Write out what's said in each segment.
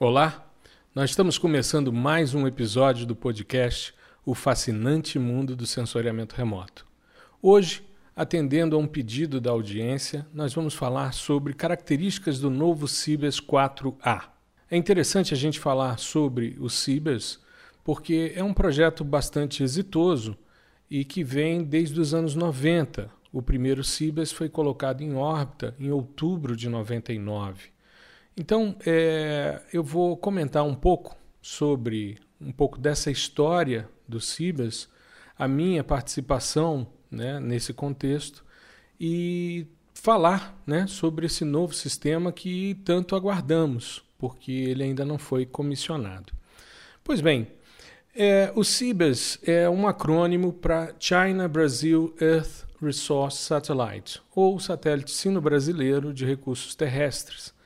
Olá, nós estamos começando mais um episódio do podcast O Fascinante Mundo do Sensoriamento Remoto. Hoje, atendendo a um pedido da audiência, nós vamos falar sobre características do novo Cibers 4A. É interessante a gente falar sobre o Cibers porque é um projeto bastante exitoso e que vem desde os anos 90. O primeiro Cibers foi colocado em órbita em outubro de 99. Então, é, eu vou comentar um pouco sobre um pouco dessa história do Cibas, a minha participação né, nesse contexto e falar né, sobre esse novo sistema que tanto aguardamos, porque ele ainda não foi comissionado. Pois bem, é, o CIBAS é um acrônimo para China Brazil Earth Resource Satellite, ou Satélite Sino-Brasileiro de Recursos Terrestres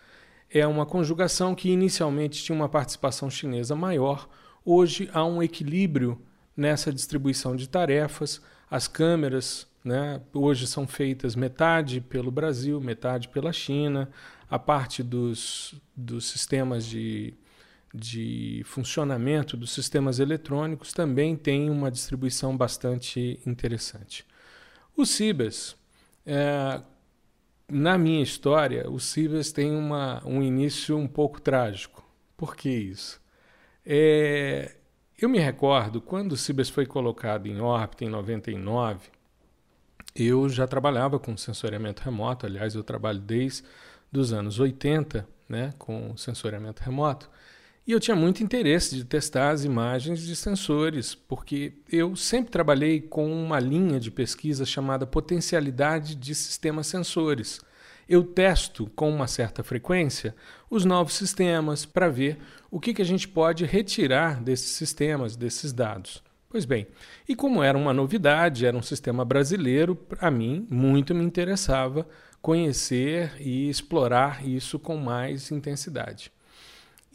é uma conjugação que inicialmente tinha uma participação chinesa maior, hoje há um equilíbrio nessa distribuição de tarefas. As câmeras né, hoje são feitas metade pelo Brasil, metade pela China. A parte dos, dos sistemas de, de funcionamento dos sistemas eletrônicos também tem uma distribuição bastante interessante. O Cibers, é, na minha história, o Cibers tem uma, um início um pouco trágico. Por que isso? É, eu me recordo, quando o Cibers foi colocado em órbita em 99, eu já trabalhava com sensoriamento remoto, aliás, eu trabalho desde os anos 80 né, com sensoriamento remoto. E eu tinha muito interesse de testar as imagens de sensores, porque eu sempre trabalhei com uma linha de pesquisa chamada potencialidade de sistemas sensores. Eu testo com uma certa frequência os novos sistemas para ver o que, que a gente pode retirar desses sistemas, desses dados. Pois bem, e como era uma novidade, era um sistema brasileiro, para mim muito me interessava conhecer e explorar isso com mais intensidade.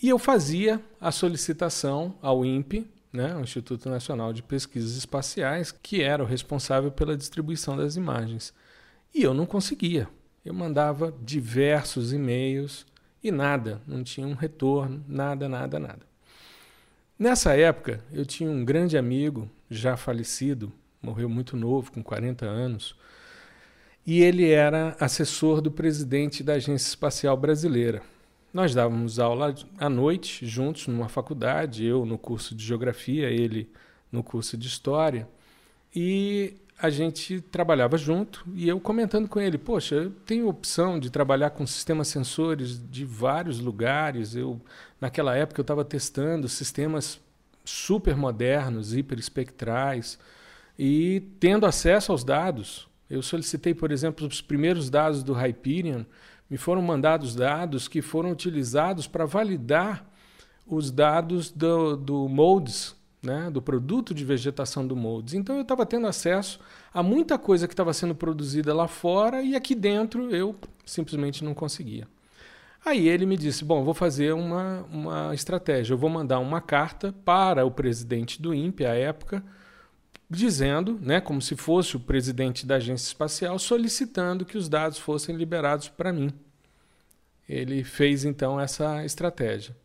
E eu fazia a solicitação ao INPE, né, o Instituto Nacional de Pesquisas Espaciais, que era o responsável pela distribuição das imagens. E eu não conseguia. Eu mandava diversos e-mails e nada, não tinha um retorno, nada, nada, nada. Nessa época, eu tinha um grande amigo, já falecido, morreu muito novo, com 40 anos, e ele era assessor do presidente da Agência Espacial Brasileira. Nós dávamos aula à noite juntos numa faculdade, eu no curso de geografia, ele no curso de história. E a gente trabalhava junto e eu comentando com ele, poxa, eu tenho opção de trabalhar com sistemas sensores de vários lugares. Eu naquela época eu estava testando sistemas super modernos, hiperespectrais e tendo acesso aos dados. Eu solicitei, por exemplo, os primeiros dados do Hyperion me foram mandados dados que foram utilizados para validar os dados do, do MODES, né, do produto de vegetação do MODES. Então eu estava tendo acesso a muita coisa que estava sendo produzida lá fora e aqui dentro eu simplesmente não conseguia. Aí ele me disse: Bom, vou fazer uma, uma estratégia. Eu vou mandar uma carta para o presidente do INPE, à época, dizendo, né, como se fosse o presidente da agência espacial, solicitando que os dados fossem liberados para mim. Ele fez então essa estratégia.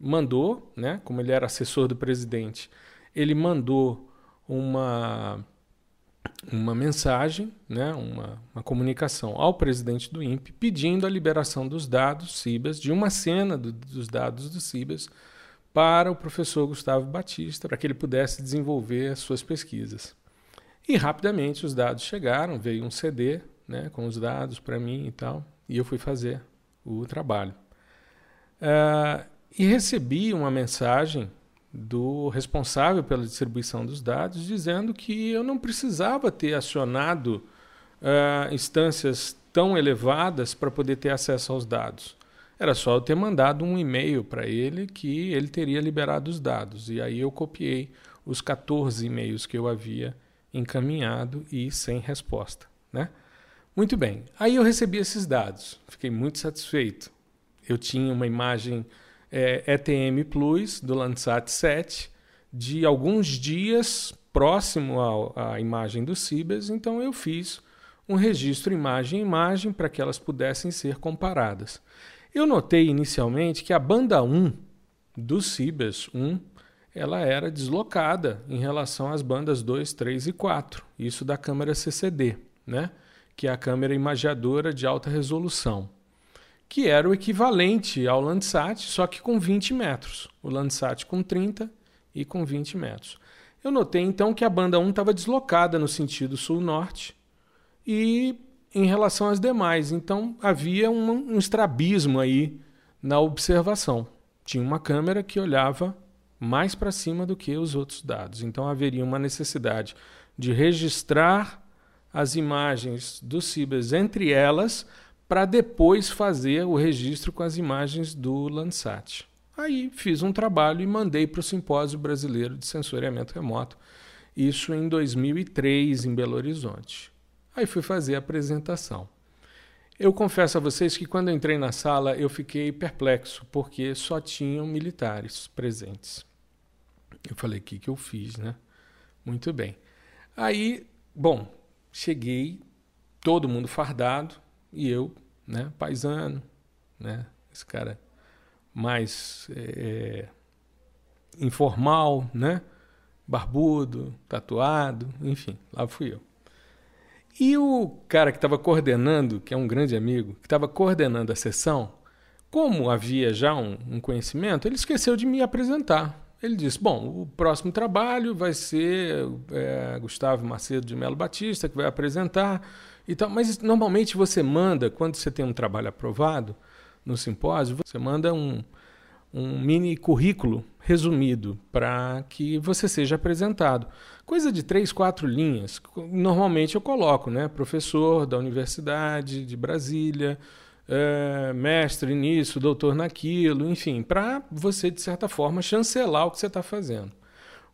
Mandou, né, como ele era assessor do presidente, ele mandou uma uma mensagem, né, uma, uma comunicação ao presidente do INPE pedindo a liberação dos dados CIBAS, de uma cena do, dos dados do CIBAS, para o professor Gustavo Batista, para que ele pudesse desenvolver as suas pesquisas. E rapidamente os dados chegaram, veio um CD né, com os dados para mim e tal, e eu fui fazer o trabalho. Uh, e recebi uma mensagem do responsável pela distribuição dos dados dizendo que eu não precisava ter acionado uh, instâncias tão elevadas para poder ter acesso aos dados. Era só eu ter mandado um e-mail para ele que ele teria liberado os dados. E aí eu copiei os 14 e-mails que eu havia encaminhado e sem resposta. Né? Muito bem. Aí eu recebi esses dados. Fiquei muito satisfeito. Eu tinha uma imagem é, ETM Plus do Landsat 7 de alguns dias próximo à imagem do Cibers, então eu fiz um registro imagem-imagem para que elas pudessem ser comparadas. Eu notei inicialmente que a banda 1 do Cibers 1 ela era deslocada em relação às bandas 2, 3 e 4. Isso da câmera CCD, né? que é a câmera imagiadora de alta resolução, que era o equivalente ao Landsat, só que com 20 metros. O Landsat com 30 e com 20 metros. Eu notei então que a banda 1 estava deslocada no sentido sul-norte e em relação às demais. Então havia um, um estrabismo aí na observação. Tinha uma câmera que olhava mais para cima do que os outros dados. Então haveria uma necessidade de registrar as imagens do Cibers entre elas para depois fazer o registro com as imagens do Landsat. Aí fiz um trabalho e mandei para o Simpósio Brasileiro de Sensoriamento Remoto, isso em 2003 em Belo Horizonte. Aí fui fazer a apresentação. Eu confesso a vocês que quando entrei na sala eu fiquei perplexo, porque só tinham militares presentes. Eu falei, o que, que eu fiz, né? Muito bem. Aí, bom, cheguei, todo mundo fardado, e eu, né, paisano, né, esse cara mais é, informal, né, barbudo, tatuado, enfim, lá fui eu. E o cara que estava coordenando, que é um grande amigo, que estava coordenando a sessão, como havia já um, um conhecimento, ele esqueceu de me apresentar. Ele disse: Bom, o próximo trabalho vai ser é, Gustavo Macedo de Melo Batista, que vai apresentar e tal. Mas normalmente você manda, quando você tem um trabalho aprovado no simpósio, você manda um, um mini currículo resumido para que você seja apresentado. Coisa de três, quatro linhas. Normalmente eu coloco, né? Professor da Universidade de Brasília é, mestre nisso, doutor naquilo, enfim, para você, de certa forma, chancelar o que você está fazendo.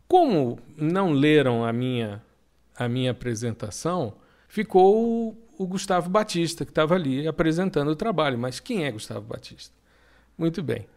Como não leram a minha, a minha apresentação, ficou o, o Gustavo Batista, que estava ali apresentando o trabalho. Mas quem é Gustavo Batista? Muito bem.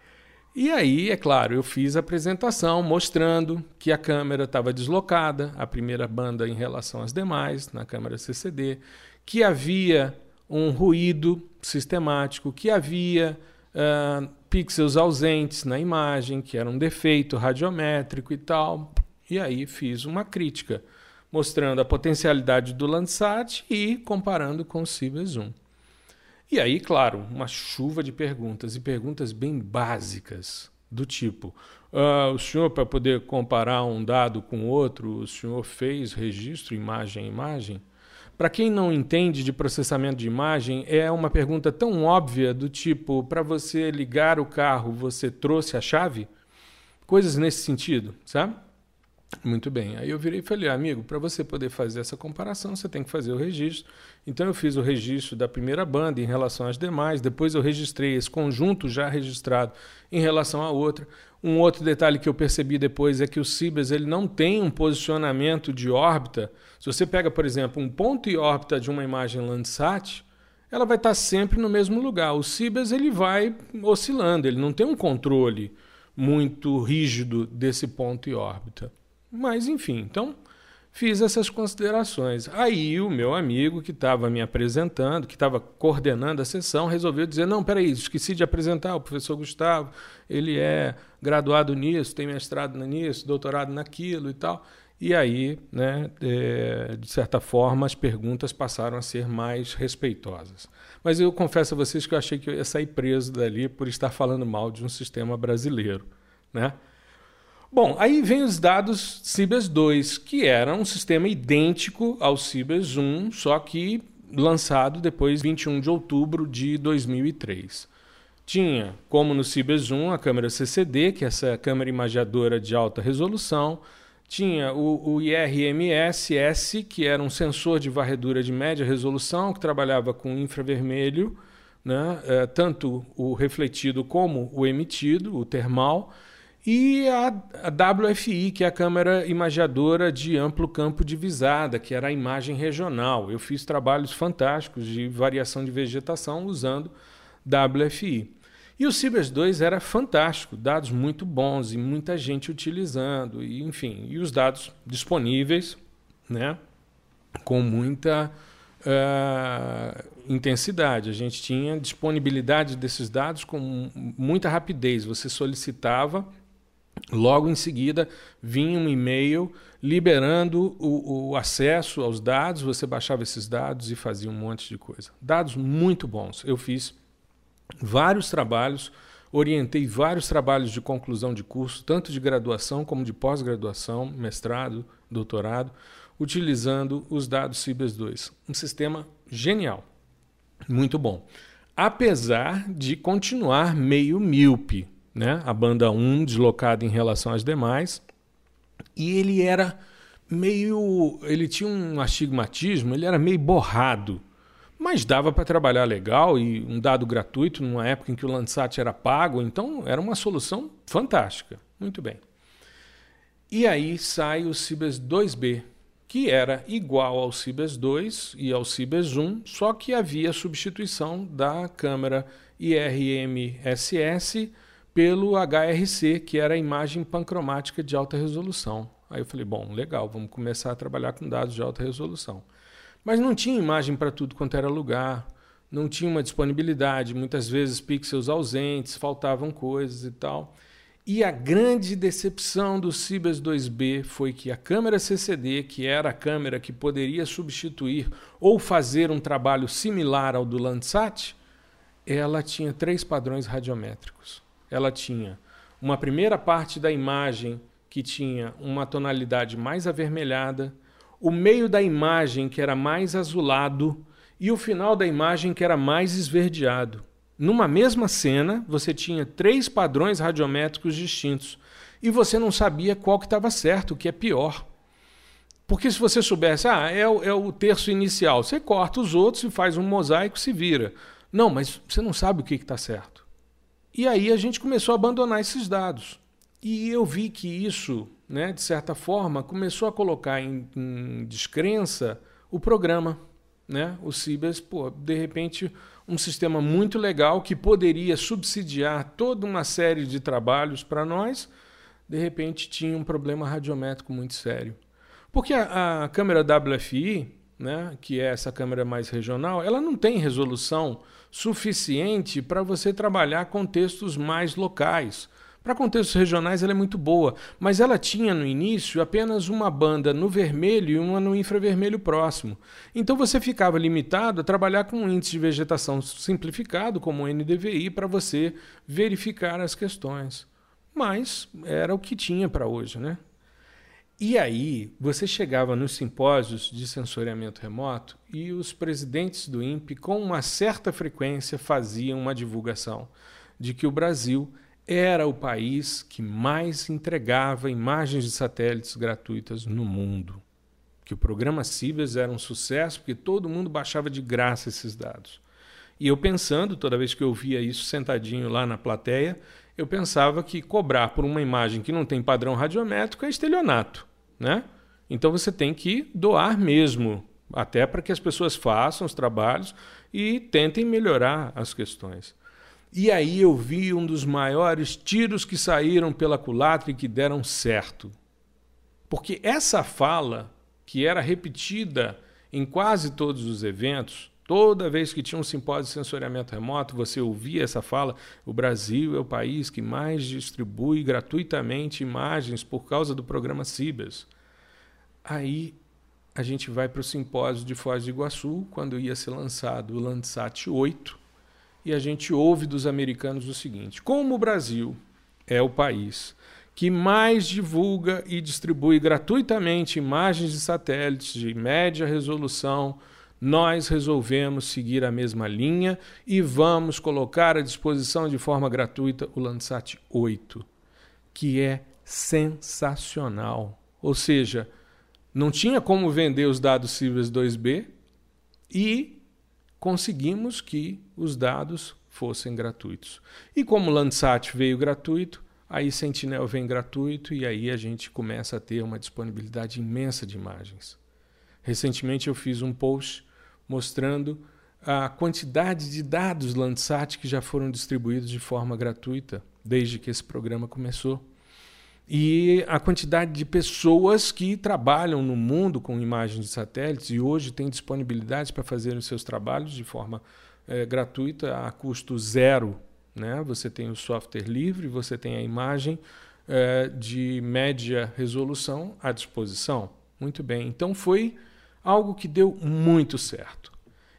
E aí, é claro, eu fiz a apresentação mostrando que a câmera estava deslocada, a primeira banda em relação às demais, na câmera CCD, que havia um ruído sistemático, que havia uh, pixels ausentes na imagem, que era um defeito radiométrico e tal. E aí fiz uma crítica, mostrando a potencialidade do Landsat e comparando com o Cibers 1. E aí, claro, uma chuva de perguntas, e perguntas bem básicas, do tipo: uh, o senhor, para poder comparar um dado com outro, o senhor fez registro imagem imagem? Para quem não entende de processamento de imagem, é uma pergunta tão óbvia do tipo: para você ligar o carro, você trouxe a chave? Coisas nesse sentido, sabe? Muito bem. Aí eu virei e falei, amigo, para você poder fazer essa comparação, você tem que fazer o registro. Então eu fiz o registro da primeira banda em relação às demais, depois eu registrei esse conjunto já registrado em relação à outra. Um outro detalhe que eu percebi depois é que o Cibers ele não tem um posicionamento de órbita. Se você pega, por exemplo, um ponto e órbita de uma imagem Landsat, ela vai estar sempre no mesmo lugar. O Cibers ele vai oscilando, ele não tem um controle muito rígido desse ponto e órbita. Mas, enfim, então fiz essas considerações. Aí o meu amigo que estava me apresentando, que estava coordenando a sessão, resolveu dizer: não, peraí, esqueci de apresentar o professor Gustavo, ele é graduado nisso, tem mestrado nisso, doutorado naquilo e tal. E aí, né, é, de certa forma, as perguntas passaram a ser mais respeitosas. Mas eu confesso a vocês que eu achei que eu ia sair preso dali por estar falando mal de um sistema brasileiro. Né? Bom, aí vem os dados Cibers 2, que era um sistema idêntico ao Cibers 1, só que lançado depois 21 de outubro de 2003. Tinha, como no Cibers 1, a câmera CCD, que é essa câmera imagiadora de alta resolução, tinha o, o IRMS-S, que era um sensor de varredura de média resolução, que trabalhava com infravermelho, né? É, tanto o refletido como o emitido, o termal, e a, a WFI, que é a câmera imagiadora de amplo campo de visada, que era a imagem regional. Eu fiz trabalhos fantásticos de variação de vegetação usando WFI. E o Cibers 2 era fantástico, dados muito bons e muita gente utilizando, e, enfim, e os dados disponíveis, né, com muita uh, intensidade, a gente tinha disponibilidade desses dados com muita rapidez. Você solicitava, logo em seguida vinha um e-mail liberando o, o, acesso aos dados, você baixava esses dados e fazia um monte de coisa. Dados muito bons. Eu fiz vários trabalhos, orientei vários trabalhos de conclusão de curso, tanto de graduação como de pós-graduação, mestrado, doutorado, utilizando os dados Cibers 2. Um sistema genial, muito bom. Apesar de continuar meio míope, né? a banda 1 deslocada em relação às demais, e ele era meio. Ele tinha um astigmatismo, ele era meio borrado. Mas dava para trabalhar legal e um dado gratuito numa época em que o Landsat era pago, então era uma solução fantástica. Muito bem. E aí sai o Cibers 2B, que era igual ao Cibers 2 e ao Cibers 1, só que havia substituição da câmera IRMSS pelo HRC, que era a imagem pancromática de alta resolução. Aí eu falei, bom, legal, vamos começar a trabalhar com dados de alta resolução. Mas não tinha imagem para tudo quanto era lugar, não tinha uma disponibilidade, muitas vezes pixels ausentes, faltavam coisas e tal. E a grande decepção do Cibers 2B foi que a câmera CCD, que era a câmera que poderia substituir ou fazer um trabalho similar ao do Landsat, ela tinha três padrões radiométricos ela tinha uma primeira parte da imagem que tinha uma tonalidade mais avermelhada, o meio da imagem que era mais azulado e o final da imagem que era mais esverdeado. Numa mesma cena, você tinha três padrões radiométricos distintos e você não sabia qual que estava certo, o que é pior. Porque se você soubesse, ah, é o, é o terço inicial, você corta os outros e faz um mosaico e se vira. Não, mas você não sabe o que está certo. E aí a gente começou a abandonar esses dados. E eu vi que isso, né, de certa forma, começou a colocar em, em descrença o programa. Né? O Cibers, pô, de repente, um sistema muito legal que poderia subsidiar toda uma série de trabalhos para nós, de repente tinha um problema radiométrico muito sério. Porque a, a câmera WFI, né, que é essa câmera mais regional, ela não tem resolução suficiente para você trabalhar contextos mais locais. Para contextos regionais ela é muito boa, mas ela tinha no início apenas uma banda no vermelho e uma no infravermelho próximo. Então você ficava limitado a trabalhar com um índice de vegetação simplificado, como o NDVI, para você verificar as questões. Mas era o que tinha para hoje, né? E aí, você chegava nos simpósios de sensoriamento remoto e os presidentes do INPE, com uma certa frequência, faziam uma divulgação de que o Brasil era o país que mais entregava imagens de satélites gratuitas no mundo. Que o programa Cibers era um sucesso porque todo mundo baixava de graça esses dados. E eu pensando, toda vez que eu via isso sentadinho lá na plateia, eu pensava que cobrar por uma imagem que não tem padrão radiométrico é estelionato né? Então você tem que doar mesmo, até para que as pessoas façam os trabalhos e tentem melhorar as questões. E aí eu vi um dos maiores tiros que saíram pela culatra e que deram certo. Porque essa fala, que era repetida em quase todos os eventos, toda vez que tinha um simpósio de sensoriamento remoto, você ouvia essa fala: o Brasil é o país que mais distribui gratuitamente imagens por causa do programa Cibers. Aí a gente vai para o simpósio de Foz do Iguaçu, quando ia ser lançado o Landsat 8, e a gente ouve dos americanos o seguinte: como o Brasil é o país que mais divulga e distribui gratuitamente imagens de satélites de média resolução, nós resolvemos seguir a mesma linha e vamos colocar à disposição de forma gratuita o Landsat 8, que é sensacional. Ou seja, não tinha como vender os dados Cibers 2B e conseguimos que os dados fossem gratuitos. E como o Landsat veio gratuito, aí Sentinel vem gratuito e aí a gente começa a ter uma disponibilidade imensa de imagens. Recentemente eu fiz um post mostrando a quantidade de dados Landsat que já foram distribuídos de forma gratuita desde que esse programa começou. e a quantidade de pessoas que trabalham no mundo com imagens de satélites e hoje têm disponibilidade para fazer os seus trabalhos de forma é, gratuita, a custo zero. Né? Você tem o software livre, você tem a imagem é, de média resolução à disposição. Muito bem. Então foi algo que deu muito certo.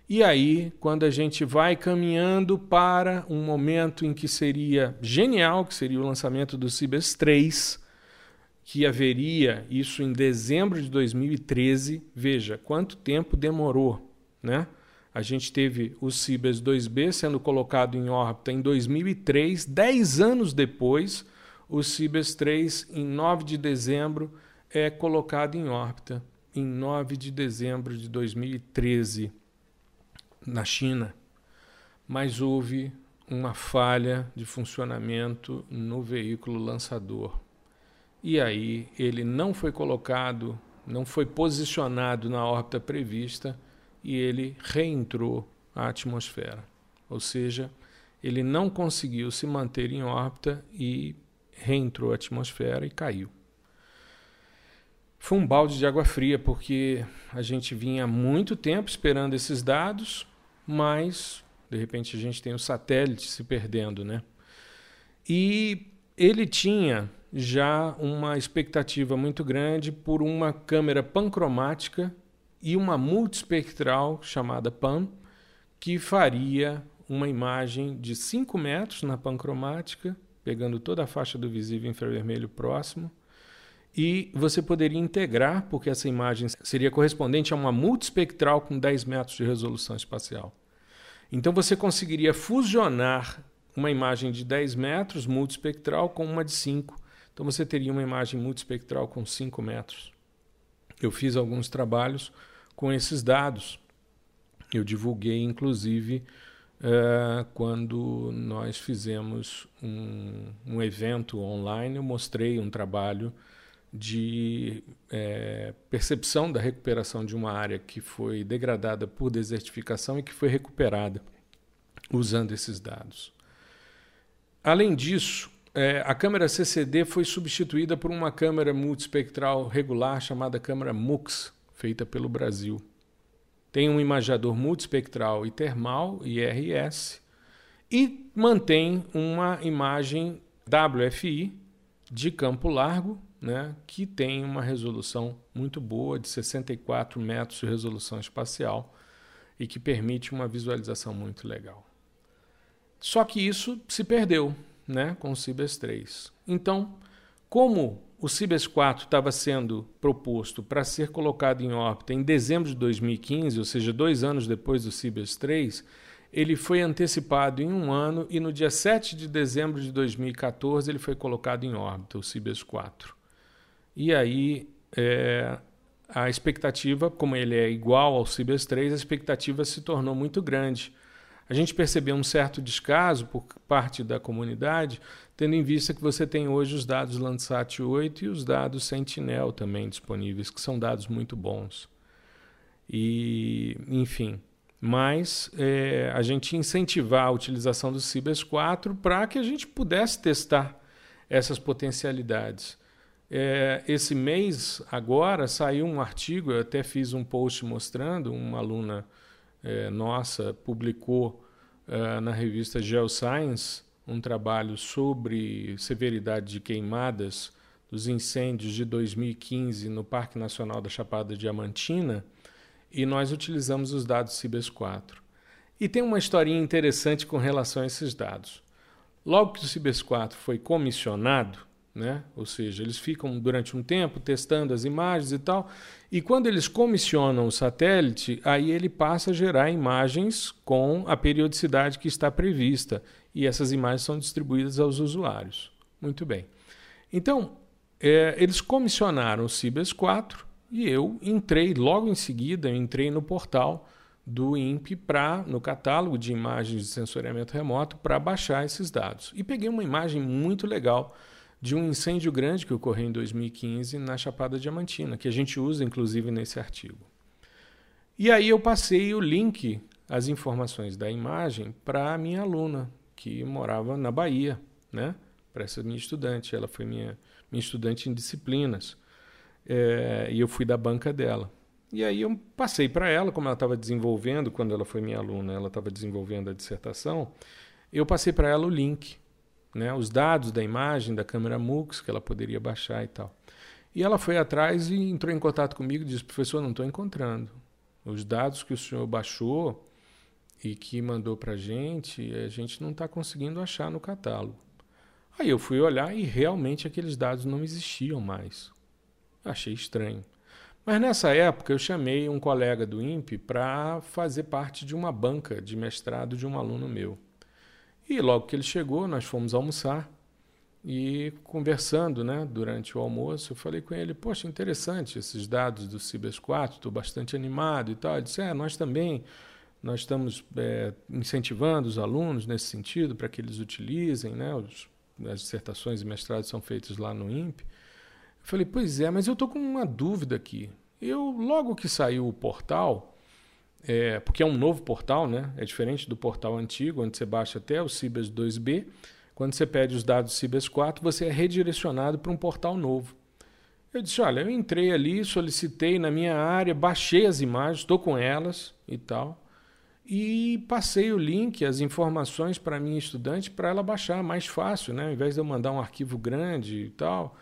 E aí, quando a gente vai caminhando para um momento em que seria genial, que seria o lançamento do Cibers 3, que haveria isso em dezembro de 2013. Veja quanto tempo demorou, né? A gente teve o Cibers 2B sendo colocado em órbita em 2003, dez anos depois, o Cibers 3, em 9 de dezembro, é colocado em órbita, em 9 de dezembro de 2013, na China. Mas houve uma falha de funcionamento no veículo lançador e aí ele não foi colocado, não foi posicionado na órbita prevista e ele reentrou à atmosfera. Ou seja, ele não conseguiu se manter em órbita e reentrou à atmosfera e caiu. Foi um balde de água fria, porque a gente vinha há muito tempo esperando esses dados, mas de repente a gente tem o satélite se perdendo, né? E ele tinha já uma expectativa muito grande por uma câmera pancromática e uma multispectral chamada PAN, que faria uma imagem de 5 metros na pancromática, pegando toda a faixa do visível infravermelho próximo, e você poderia integrar, porque essa imagem seria correspondente a uma multispectral com 10 metros de resolução espacial. Então você conseguiria fusionar uma imagem de 10 metros multispectral com uma de 5 então você teria uma imagem multispectral com 5 metros. Eu fiz alguns trabalhos com esses dados. Eu divulguei, inclusive, uh, quando nós fizemos um, um, evento online, eu mostrei um trabalho de é, percepção da recuperação de uma área que foi degradada por desertificação e que foi recuperada usando esses dados. Além disso, é, a câmera CCD foi substituída por uma câmera multispectral regular chamada câmera MUX, feita pelo Brasil. Tem um imagiador multispectral e termal, IRS, e mantém uma imagem WFI de campo largo, né, que tem uma resolução muito boa, de 64 metros de resolução espacial, e que permite uma visualização muito legal. Só que isso se perdeu né, com o Cibers 3. Então, como o Cibers 4 estava sendo proposto para ser colocado em órbita em dezembro de 2015, ou seja, dois anos depois do Cibers 3, ele foi antecipado em um ano e no dia 7 de dezembro de 2014 ele foi colocado em órbita, o Cibers 4. E aí é, a expectativa, como ele é igual ao Cibers 3, a expectativa se tornou muito grande a gente percebeu um certo descaso por parte da comunidade, tendo em vista que você tem hoje os dados Landsat 8 e os dados Sentinel também disponíveis, que são dados muito bons. E, enfim, mas é, a gente incentivar a utilização do Cibers 4 para que a gente pudesse testar essas potencialidades. É, esse mês, agora, saiu um artigo, eu até fiz um post mostrando, uma aluna é, nossa publicou é, na revista Geoscience um trabalho sobre severidade de queimadas dos incêndios de 2015 no Parque Nacional da Chapada Diamantina e nós utilizamos os dados Cibers 4. E tem uma historinha interessante com relação a esses dados. Logo que o Cibers 4 foi comissionado, né? Ou seja, eles ficam durante um tempo testando as imagens e tal, e quando eles comissionam o satélite, aí ele passa a gerar imagens com a periodicidade que está prevista, e essas imagens são distribuídas aos usuários. Muito bem. Então, é, eles comissionaram o Cibers 4 e eu entrei logo em seguida, entrei no portal do INPE para no catálogo de imagens de sensoriamento remoto para baixar esses dados. E peguei uma imagem muito legal de um incêndio grande que ocorreu em 2015 na Chapada Diamantina, que a gente usa inclusive nesse artigo. E aí eu passei o link, as informações da imagem, para a minha aluna, que morava na Bahia, né? para essa minha estudante. Ela foi minha, minha estudante em disciplinas. É, e eu fui da banca dela. E aí eu passei para ela, como ela estava desenvolvendo, quando ela foi minha aluna, ela estava desenvolvendo a dissertação, eu passei para ela o link, né, os dados da imagem da câmera MUX que ela poderia baixar e tal. E ela foi atrás e entrou em contato comigo e disse: professor, não estou encontrando. Os dados que o senhor baixou e que mandou para a gente, a gente não está conseguindo achar no catálogo. Aí eu fui olhar e realmente aqueles dados não existiam mais. Achei estranho. Mas nessa época eu chamei um colega do INPE para fazer parte de uma banca de mestrado de um aluno meu. E logo que ele chegou, nós fomos almoçar e conversando né, durante o almoço, eu falei com ele: Poxa, interessante esses dados do Cibers 4, estou bastante animado e tal. Ele disse: É, nós também. Nós estamos é, incentivando os alunos nesse sentido para que eles utilizem, né, os, as dissertações e mestrados são feitos lá no INPE. Eu falei, pois é, mas eu estou com uma dúvida aqui. Eu, logo que saiu o portal, é, porque é um novo portal, né? É diferente do portal antigo, onde você baixa até o Cibers 2B. Quando você pede os dados Cibers 4, você é redirecionado para um portal novo. Eu disse: olha, eu entrei ali, solicitei na minha área, baixei as imagens, estou com elas e tal, e passei o link, as informações para a minha estudante para ela baixar mais fácil, né? Ao invés de eu mandar um arquivo grande e tal.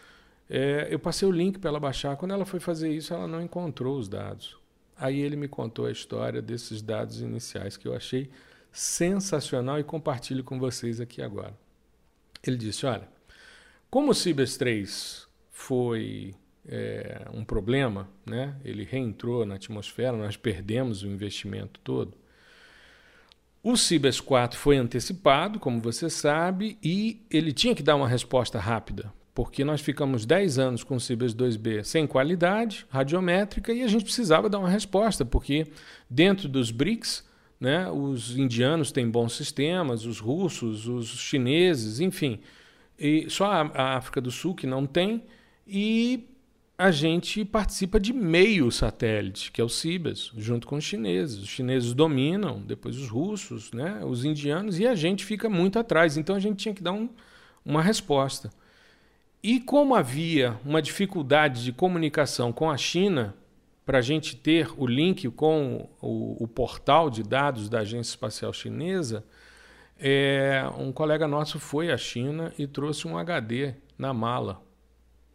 É, eu passei o link para ela baixar. Quando ela foi fazer isso, ela não encontrou os dados. Aí ele me contou a história desses dados iniciais que eu achei sensacional e compartilho com vocês aqui agora. Ele disse: Olha, como o Cibers 3 foi é, um problema, né? ele reentrou na atmosfera, nós perdemos o investimento todo. O Cibers 4 foi antecipado, como você sabe, e ele tinha que dar uma resposta rápida porque nós ficamos 10 anos com o Cibers 2B sem qualidade radiométrica e a gente precisava dar uma resposta, porque dentro dos BRICS, né, os indianos têm bons sistemas, os russos, os chineses, enfim, e só a, África do Sul que não tem, e a gente participa de meio satélite, que é o Cibers, junto com os chineses. Os chineses dominam, depois os russos, né, os indianos, e a gente fica muito atrás. Então a gente tinha que dar um, uma resposta. E como havia uma dificuldade de comunicação com a China, para a gente ter o link com o, o, portal de dados da Agência Espacial Chinesa, é, um colega nosso foi à China e trouxe um HD na mala.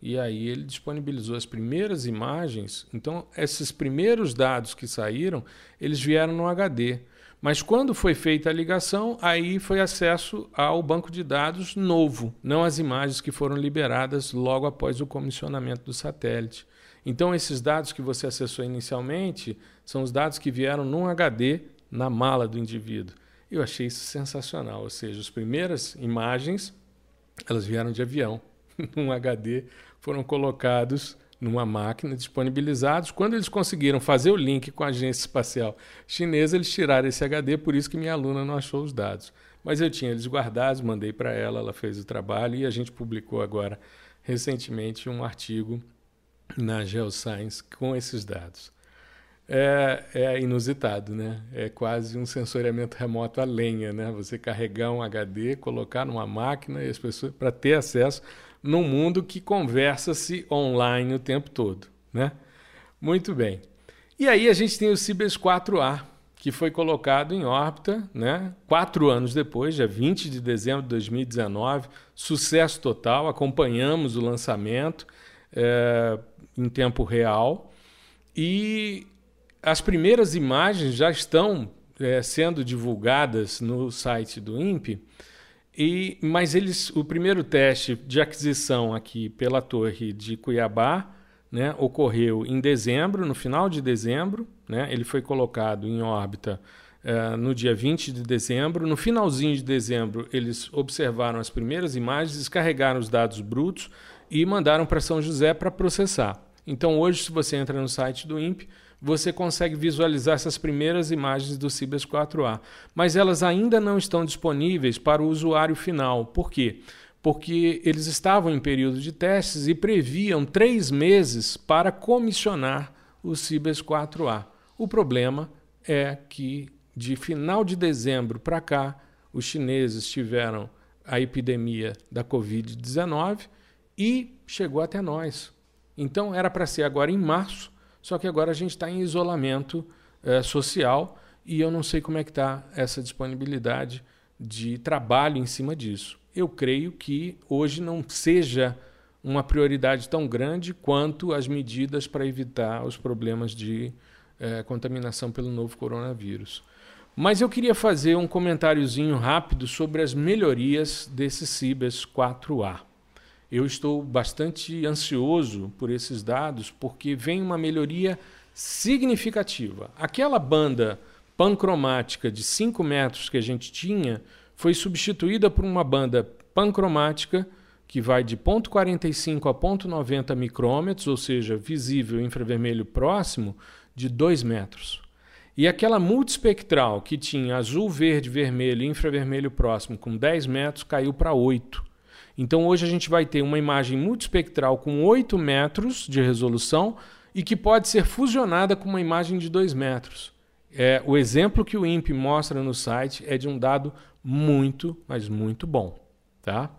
E aí ele disponibilizou as primeiras imagens. Então, esses primeiros dados que saíram, eles vieram no HD. Mas quando foi feita a ligação, aí foi acesso ao banco de dados novo, não as imagens que foram liberadas logo após o comissionamento do satélite. Então, esses dados que você acessou inicialmente são os dados que vieram num HD na mala do indivíduo. Eu achei isso sensacional, ou seja, as primeiras imagens elas vieram de avião, num HD, foram colocados numa máquina, disponibilizados. Quando eles conseguiram fazer o link com a agência espacial chinesa, eles tiraram esse HD, por isso que minha aluna não achou os dados. Mas eu tinha eles guardados, mandei para ela, ela fez o trabalho e a gente publicou agora recentemente um artigo na Geoscience com esses dados. É, é, inusitado, né? É quase um sensoriamento remoto a lenha, né? Você carregar um HD, colocar numa máquina e as pessoas para ter acesso num mundo que conversa-se online o tempo todo, né? Muito bem. E aí a gente tem o Cibers 4A, que foi colocado em órbita, né? Quatro anos depois, dia 20 de dezembro de 2019, sucesso total. Acompanhamos o lançamento é, em tempo real e as primeiras imagens já estão é, sendo divulgadas no site do INPE e, mas eles, o primeiro teste de aquisição aqui pela torre de Cuiabá né, ocorreu em dezembro, no final de dezembro. Né, ele foi colocado em órbita uh, no dia 20 de dezembro. No finalzinho de dezembro, eles observaram as primeiras imagens, descarregaram os dados brutos e mandaram para São José para processar. Então, hoje, se você entra no site do INPE, você consegue visualizar essas primeiras imagens do Cibers 4A, mas elas ainda não estão disponíveis para o usuário final. Por quê? Porque eles estavam em período de testes e previam três meses para comissionar o Cibers 4A. O problema é que de final de dezembro para cá, os chineses tiveram a epidemia da Covid-19 e chegou até nós. Então era para ser agora em março, só que agora a gente está em isolamento é, social e eu não sei como é que está essa disponibilidade de trabalho em cima disso. Eu creio que hoje não seja uma prioridade tão grande quanto as medidas para evitar os problemas de é, contaminação pelo novo coronavírus. Mas eu queria fazer um comentáriozinho rápido sobre as melhorias desse Cibers 4A. Eu estou bastante ansioso por esses dados porque vem uma melhoria significativa. Aquela banda pancromática de 5 metros que a gente tinha foi substituída por uma banda pancromática que vai de 0,45 a 0,90 micrômetros, ou seja, visível infravermelho próximo, de 2 metros. E aquela multispectral que tinha azul, verde, vermelho e infravermelho próximo com 10 metros caiu para 8. Então hoje a gente vai ter uma imagem multispectral com 8 metros de resolução e que pode ser fusionada com uma imagem de 2 metros. É, o exemplo que o INPE mostra no site é de um dado muito, mas muito bom. Tá?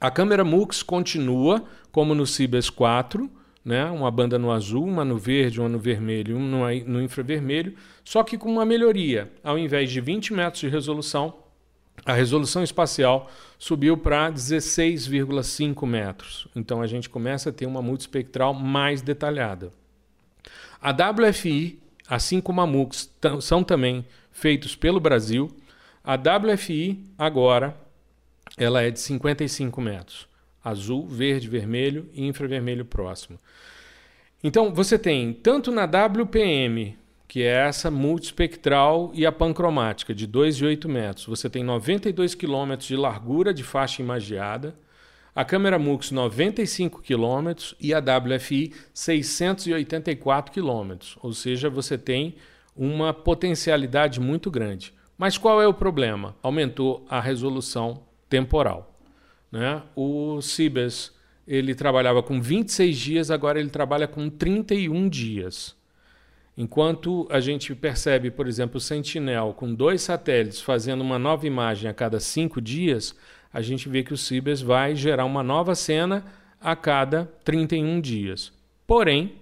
A câmera MUX continua como no Cibers 4, né? uma banda no azul, uma no verde, uma no vermelho, uma no infravermelho, só que com uma melhoria. Ao invés de 20 metros de resolução, a resolução espacial subiu para 16,5 metros. Então a gente começa a ter uma multispectral mais detalhada. A WFI, assim como a MUX, são também feitos pelo Brasil. A WFI agora ela é de 55 metros azul, verde, vermelho e infravermelho próximo. Então você tem tanto na WPM, que é essa multispectral e a pancromática de 2,8 metros, você tem 92 km de largura de faixa imagiada, a câmera MUX 95 km e a WFI 684 km, ou seja, você tem uma potencialidade muito grande. Mas qual é o problema? Aumentou a resolução temporal. Né? O Cibers ele trabalhava com 26 dias, agora ele trabalha com 31 dias. Enquanto a gente percebe, por exemplo, o Sentinel com dois satélites fazendo uma nova imagem a cada cinco dias, a gente vê que o Cibers vai gerar uma nova cena a cada 31 dias. Porém,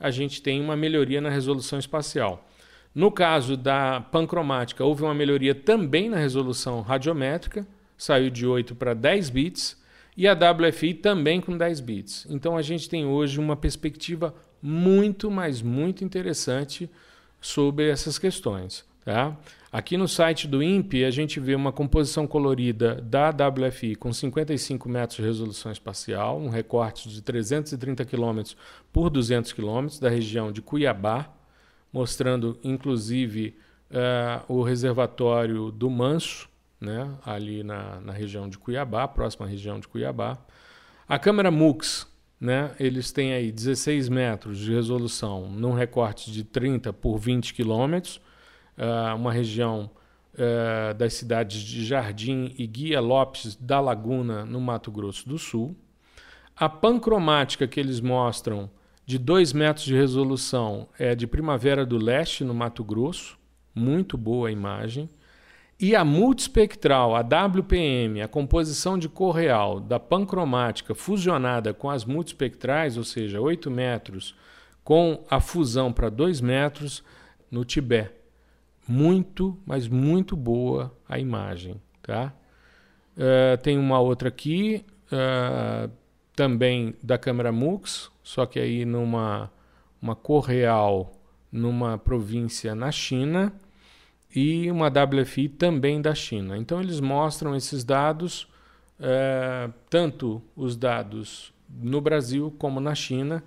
a gente tem uma melhoria na resolução espacial. No caso da pancromática, houve uma melhoria também na resolução radiométrica, saiu de 8 para 10 bits, e a WFI também com 10 bits. Então a gente tem hoje uma perspectiva muito, mas muito interessante sobre essas questões. Tá? Aqui no site do INPE a gente vê uma composição colorida da WFI com 55 metros de resolução espacial, um recorte de 330 km por 200 km da região de Cuiabá, mostrando inclusive uh, o reservatório do Manso, né, ali na, na região de Cuiabá, próxima região de Cuiabá. A câmera MUX, né, eles têm aí 16 metros de resolução num recorte de 30 por 20 quilômetros, uh, uma região uh, das cidades de Jardim e Guia Lopes da Laguna, no Mato Grosso do Sul. A pancromática que eles mostram de 2 metros de resolução é de Primavera do Leste, no Mato Grosso. Muito boa a imagem. E a multispectral, a WPM, a composição de cor real da pancromática fusionada com as multispectrais, ou seja, 8 metros, com a fusão para 2 metros no Tibete. Muito, mas muito boa a imagem. Tá? Uh, tem uma outra aqui, uh, também da câmera MUX, só que aí numa uma cor real numa província na China e uma WFI também da China. Então eles mostram esses dados, é, tanto os dados no Brasil como na China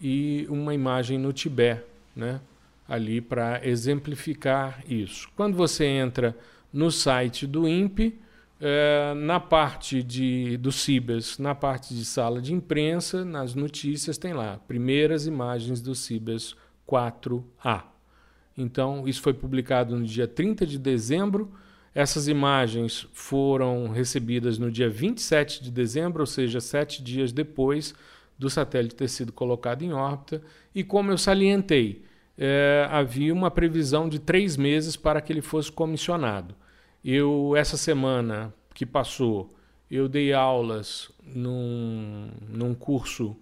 e uma imagem no Tibete, né? ali para exemplificar isso. Quando você entra no site do INPE, é, na parte de, do Cibers, na parte de sala de imprensa, nas notícias, tem lá primeiras imagens do Cibers 4A. Então, isso foi publicado no dia 30 de dezembro. Essas imagens foram recebidas no dia 27 de dezembro, ou seja, sete dias depois do satélite ter sido colocado em órbita. E como eu salientei, é, havia uma previsão de três meses para que ele fosse comissionado. Eu, essa semana, que passou. Eu dei aulas num, num curso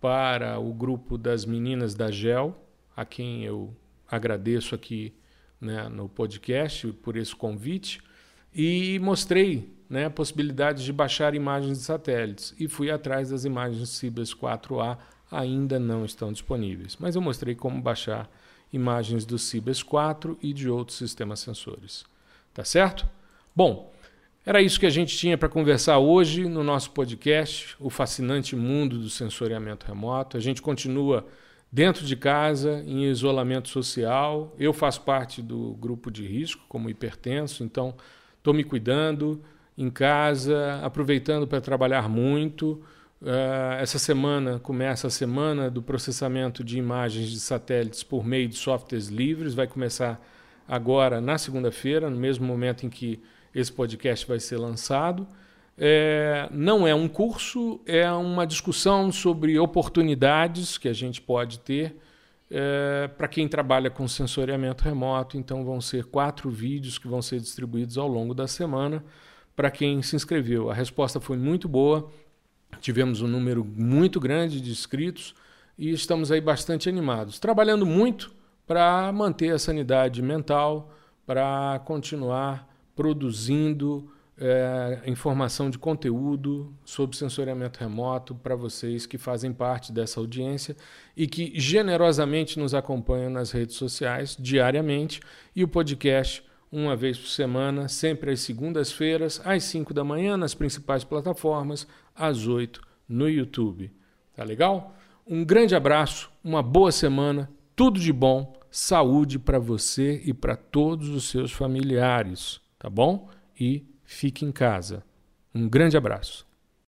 para o grupo das meninas da GEL, a quem eu agradeço aqui né, no podcast por esse convite, e mostrei né, possibilidades de baixar imagens de satélites. E fui atrás das imagens Cibers 4A, ainda não estão disponíveis. Mas eu mostrei como baixar imagens do Cibers 4 e de outros sistemas sensores. Tá certo? Bom, era isso que a gente tinha para conversar hoje no nosso podcast, o fascinante mundo do sensoriamento remoto. A gente continua dentro de casa, em isolamento social. Eu faço parte do grupo de risco, como hipertenso, então estou me cuidando em casa, aproveitando para trabalhar muito. Uh, essa semana começa a semana do processamento de imagens de satélites por meio de softwares livres. Vai começar agora na segunda-feira, no mesmo momento em que esse podcast vai ser lançado. É, não é um curso, é uma discussão sobre oportunidades que a gente pode ter é, para quem trabalha com sensoriamento remoto. Então, vão ser quatro vídeos que vão ser distribuídos ao longo da semana para quem se inscreveu. A resposta foi muito boa, tivemos um número muito grande de inscritos e estamos aí bastante animados, trabalhando muito para manter a sanidade mental, para continuar produzindo é, informação de conteúdo sobre sensoriamento remoto para vocês que fazem parte dessa audiência e que generosamente nos acompanham nas redes sociais diariamente e o podcast uma vez por semana, sempre às segundas-feiras, às 5 da manhã, nas principais plataformas, às 8 no YouTube. Tá legal? Um grande abraço, uma boa semana, tudo de bom, saúde para você e para todos os seus familiares tá bom? E fique em casa. Um grande abraço.